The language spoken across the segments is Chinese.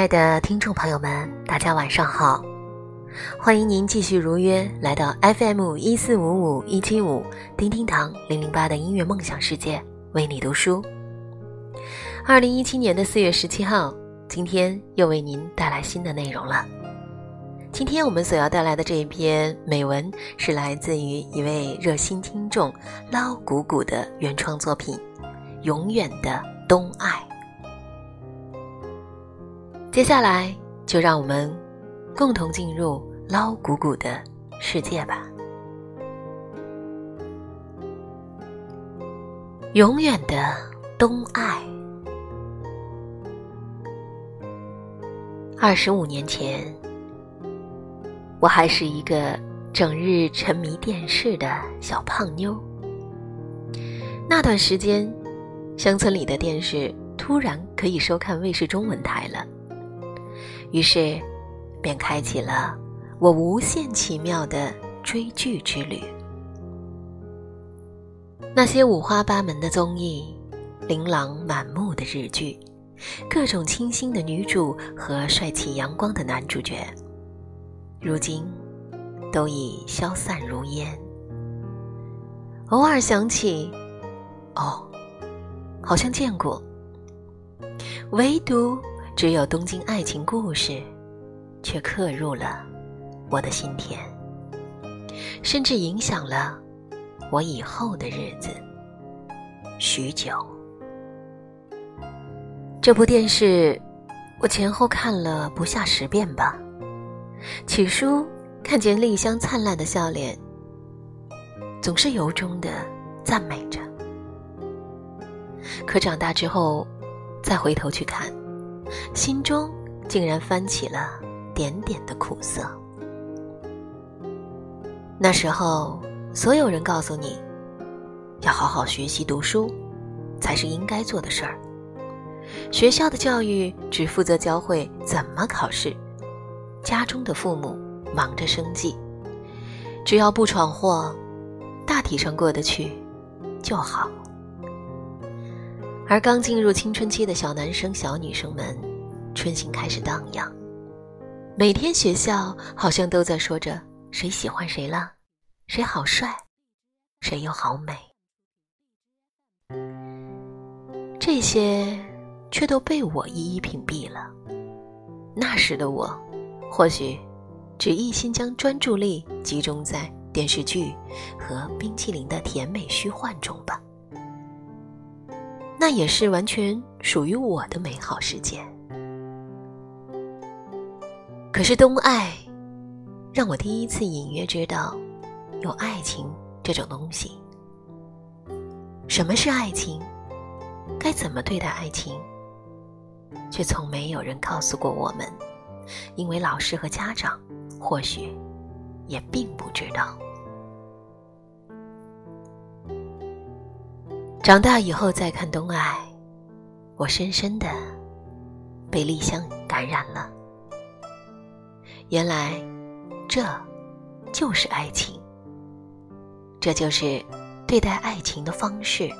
亲爱的听众朋友们，大家晚上好！欢迎您继续如约来到 FM 一四五五一七五叮叮堂零零八的音乐梦想世界，为你读书。二零一七年的四月十七号，今天又为您带来新的内容了。今天我们所要带来的这一篇美文，是来自于一位热心听众捞鼓鼓的原创作品《永远的东爱》。接下来，就让我们共同进入捞鼓鼓的世界吧。永远的东爱。二十五年前。我还是一个整日沉迷电视的小胖妞。那段时间，乡村里的电视突然可以收看卫视中文台了，于是便开启了我无限奇妙的追剧之旅。那些五花八门的综艺，琳琅满目的日剧，各种清新的女主和帅气阳光的男主角。如今，都已消散如烟。偶尔想起，哦，好像见过。唯独只有《东京爱情故事》，却刻入了我的心田，甚至影响了我以后的日子许久。这部电视，我前后看了不下十遍吧。起初看见丽香灿烂的笑脸，总是由衷的赞美着。可长大之后，再回头去看，心中竟然翻起了点点的苦涩。那时候，所有人告诉你，要好好学习读书，才是应该做的事儿。学校的教育只负责教会怎么考试。家中的父母忙着生计，只要不闯祸，大体上过得去就好。而刚进入青春期的小男生、小女生们，春心开始荡漾。每天学校好像都在说着谁喜欢谁了，谁好帅，谁又好美。这些却都被我一一屏蔽了。那时的我。或许，只一心将专注力集中在电视剧和冰淇淋的甜美虚幻中吧。那也是完全属于我的美好世界。可是东爱，让我第一次隐约知道，有爱情这种东西。什么是爱情？该怎么对待爱情？却从没有人告诉过我们。因为老师和家长或许也并不知道。长大以后再看《东爱》，我深深的被丽香感染了。原来，这就是爱情，这就是对待爱情的方式：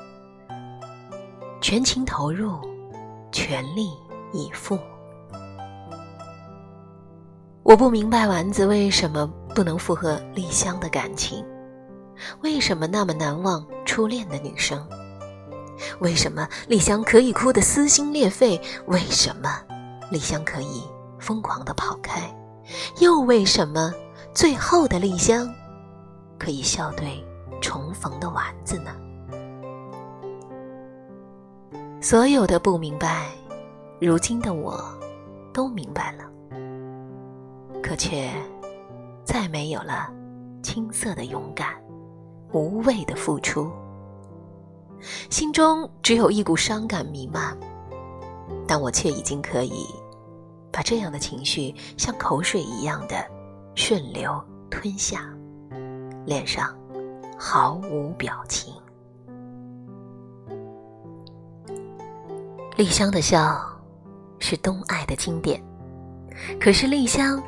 全情投入，全力以赴。我不明白丸子为什么不能附和丽香的感情，为什么那么难忘初恋的女生，为什么丽香可以哭得撕心裂肺，为什么丽香可以疯狂的跑开，又为什么最后的丽香可以笑对重逢的丸子呢？所有的不明白，如今的我都明白了。可却再没有了青涩的勇敢，无畏的付出，心中只有一股伤感弥漫，但我却已经可以把这样的情绪像口水一样的顺流吞下，脸上毫无表情。丽香的笑是东爱的经典，可是丽香。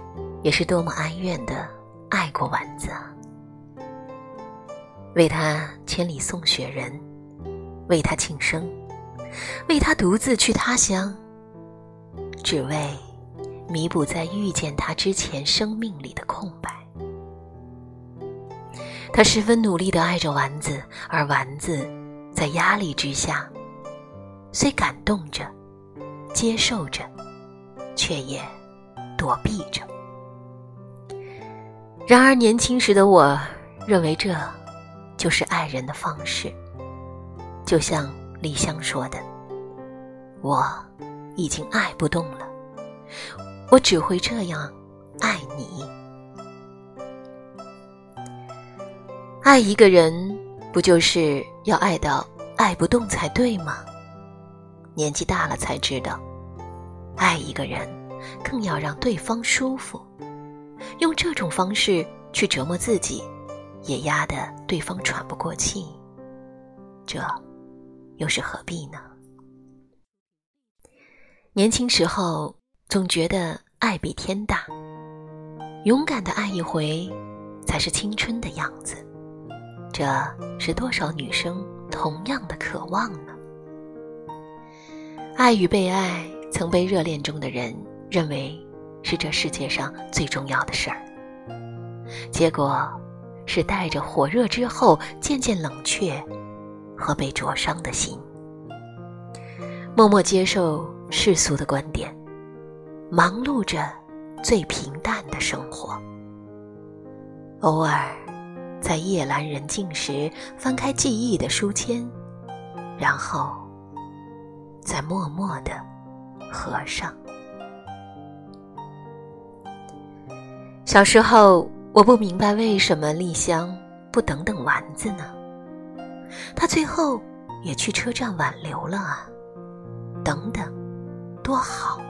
也是多么哀怨的爱过丸子啊！为他千里送雪人，为他庆生，为他独自去他乡，只为弥补在遇见他之前生命里的空白。他十分努力的爱着丸子，而丸子在压力之下，虽感动着，接受着，却也躲避着。然而年轻时的我，认为这就是爱人的方式。就像李湘说的：“我已经爱不动了，我只会这样爱你。”爱一个人，不就是要爱到爱不动才对吗？年纪大了才知道，爱一个人，更要让对方舒服。用这种方式去折磨自己，也压得对方喘不过气，这又是何必呢？年轻时候总觉得爱比天大，勇敢的爱一回，才是青春的样子。这是多少女生同样的渴望呢？爱与被爱，曾被热恋中的人认为是这世界上最重要的事儿。结果，是带着火热之后渐渐冷却和被灼伤的心，默默接受世俗的观点，忙碌着最平淡的生活，偶尔。在夜阑人静时，翻开记忆的书签，然后再默默的合上。小时候，我不明白为什么丽香不等等丸子呢？他最后也去车站挽留了啊！等等，多好！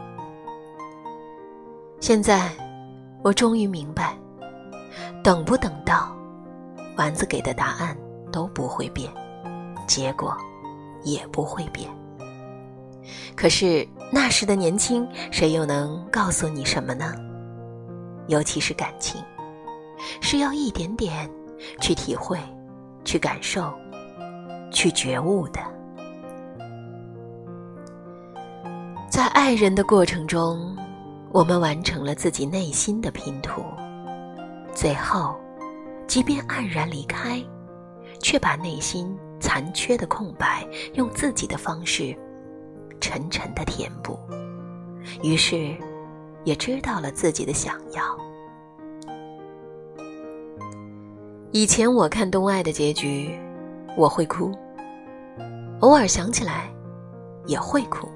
现在，我终于明白，等不等到。丸子给的答案都不会变，结果也不会变。可是那时的年轻，谁又能告诉你什么呢？尤其是感情，是要一点点去体会、去感受、去觉悟的。在爱人的过程中，我们完成了自己内心的拼图，最后。即便黯然离开，却把内心残缺的空白用自己的方式沉沉的填补，于是也知道了自己的想要。以前我看东爱的结局，我会哭，偶尔想起来也会哭。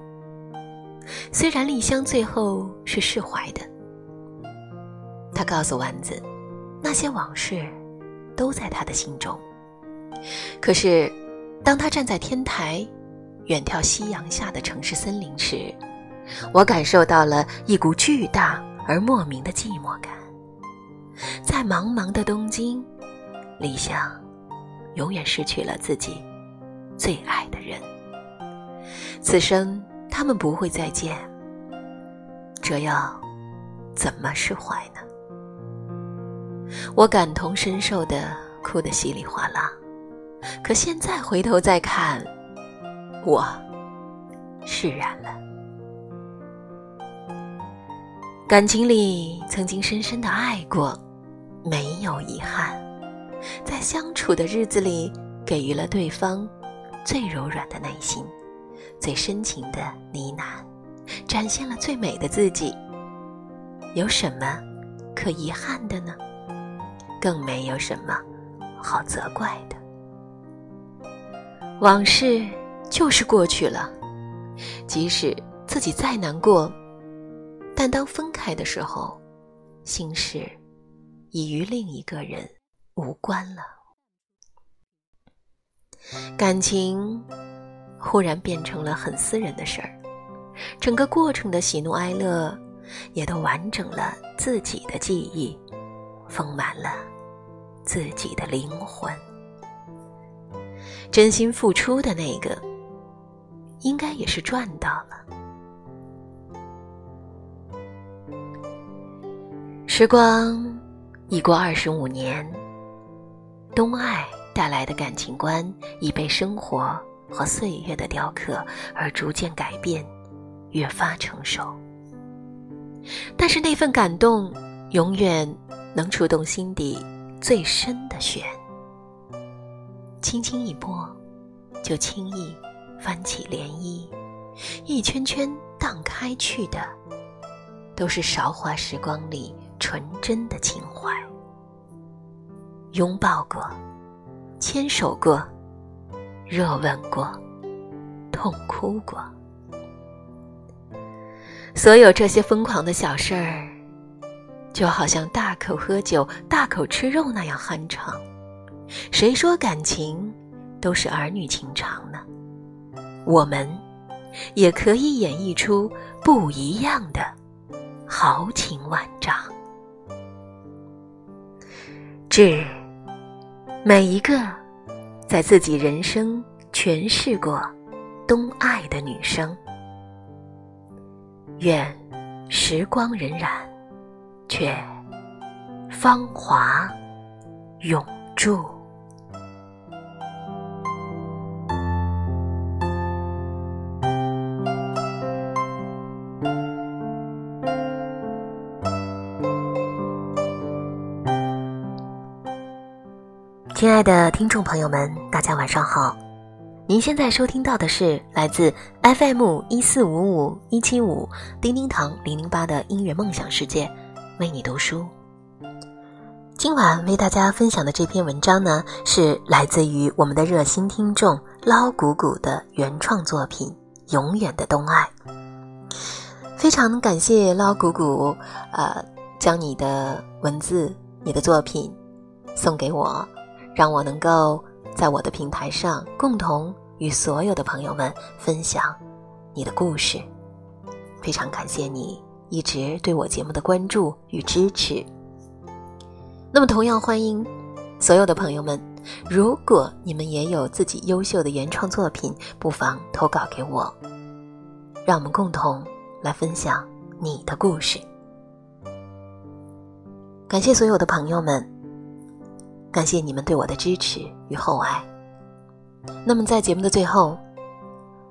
虽然丽香最后是释怀的，他告诉丸子。那些往事，都在他的心中。可是，当他站在天台，远眺夕阳下的城市森林时，我感受到了一股巨大而莫名的寂寞感。在茫茫的东京，李湘永远失去了自己最爱的人。此生他们不会再见，这要怎么释怀呢？我感同身受的哭得稀里哗啦，可现在回头再看，我释然了。感情里曾经深深的爱过，没有遗憾，在相处的日子里给予了对方最柔软的内心，最深情的呢喃，展现了最美的自己。有什么可遗憾的呢？更没有什么好责怪的。往事就是过去了，即使自己再难过，但当分开的时候，心事已与另一个人无关了。感情忽然变成了很私人的事儿，整个过程的喜怒哀乐也都完整了自己的记忆。丰满了自己的灵魂，真心付出的那个，应该也是赚到了。时光已过二十五年，东爱带来的感情观已被生活和岁月的雕刻而逐渐改变，越发成熟。但是那份感动，永远能触动心底最深的弦。轻轻一拨，就轻易翻起涟漪，一圈圈荡开去的，都是韶华时光里纯真的情怀。拥抱过，牵手过，热吻过，痛哭过。所有这些疯狂的小事儿，就好像大口喝酒、大口吃肉那样酣畅。谁说感情都是儿女情长呢？我们也可以演绎出不一样的豪情万丈。致每一个在自己人生诠释过冬爱的女生。愿时光荏苒，却芳华永驻。亲爱的听众朋友们，大家晚上好。您现在收听到的是来自 FM 一四五五一七五叮叮堂零零八的音乐梦想世界，为你读书。今晚为大家分享的这篇文章呢，是来自于我们的热心听众捞谷谷的原创作品《永远的东爱》。非常感谢捞谷谷，呃，将你的文字、你的作品送给我，让我能够。在我的平台上，共同与所有的朋友们分享你的故事。非常感谢你一直对我节目的关注与支持。那么，同样欢迎所有的朋友们，如果你们也有自己优秀的原创作品，不妨投稿给我，让我们共同来分享你的故事。感谢所有的朋友们。感谢你们对我的支持与厚爱。那么，在节目的最后，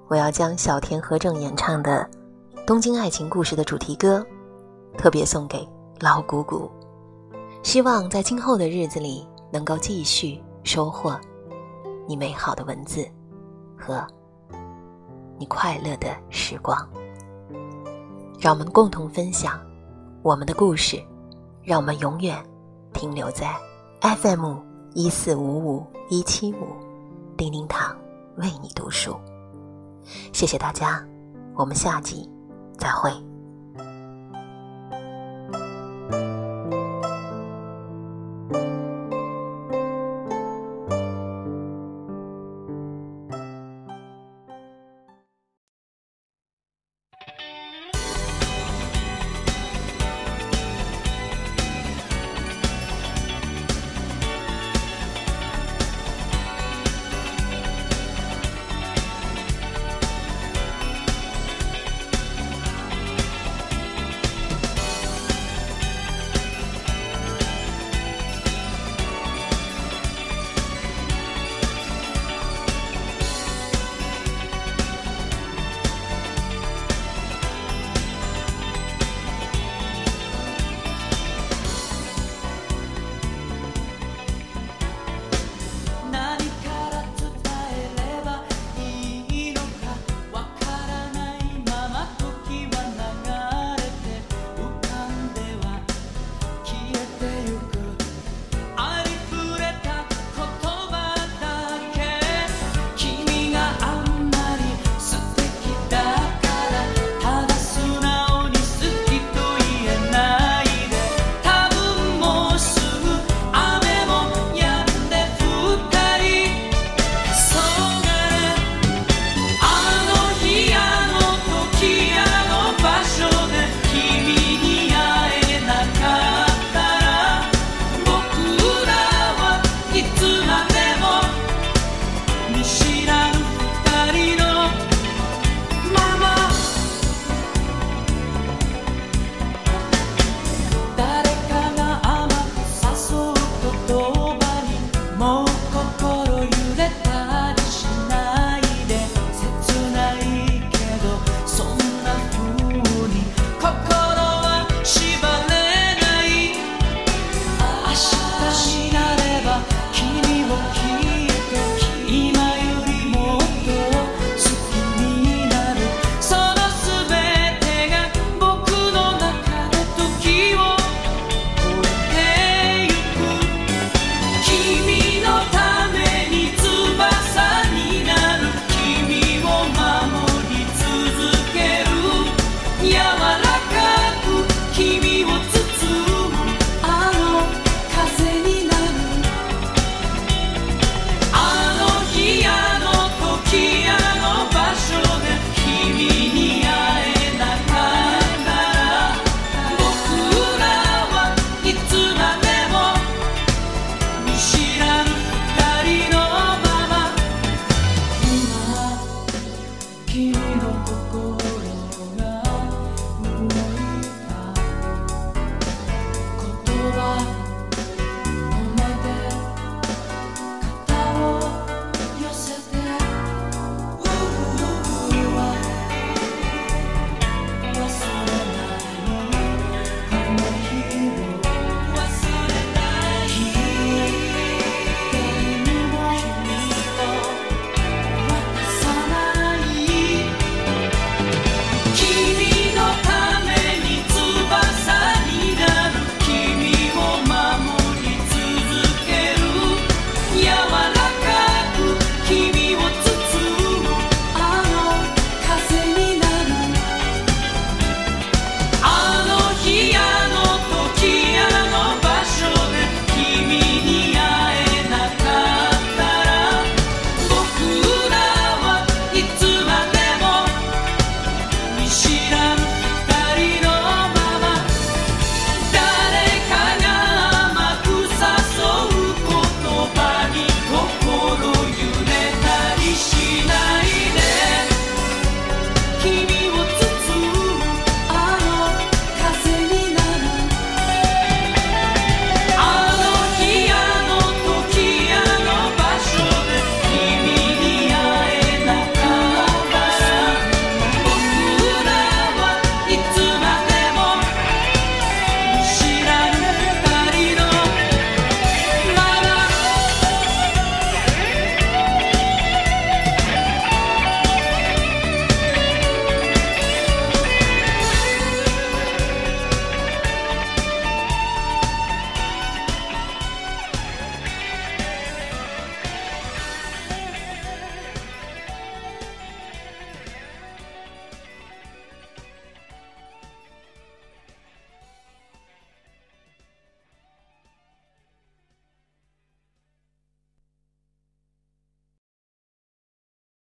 我要将小田和正演唱的《东京爱情故事》的主题歌，特别送给老谷谷。希望在今后的日子里，能够继续收获你美好的文字和你快乐的时光。让我们共同分享我们的故事，让我们永远停留在。FM 一四五五一七五，叮叮堂为你读书。谢谢大家，我们下集再会。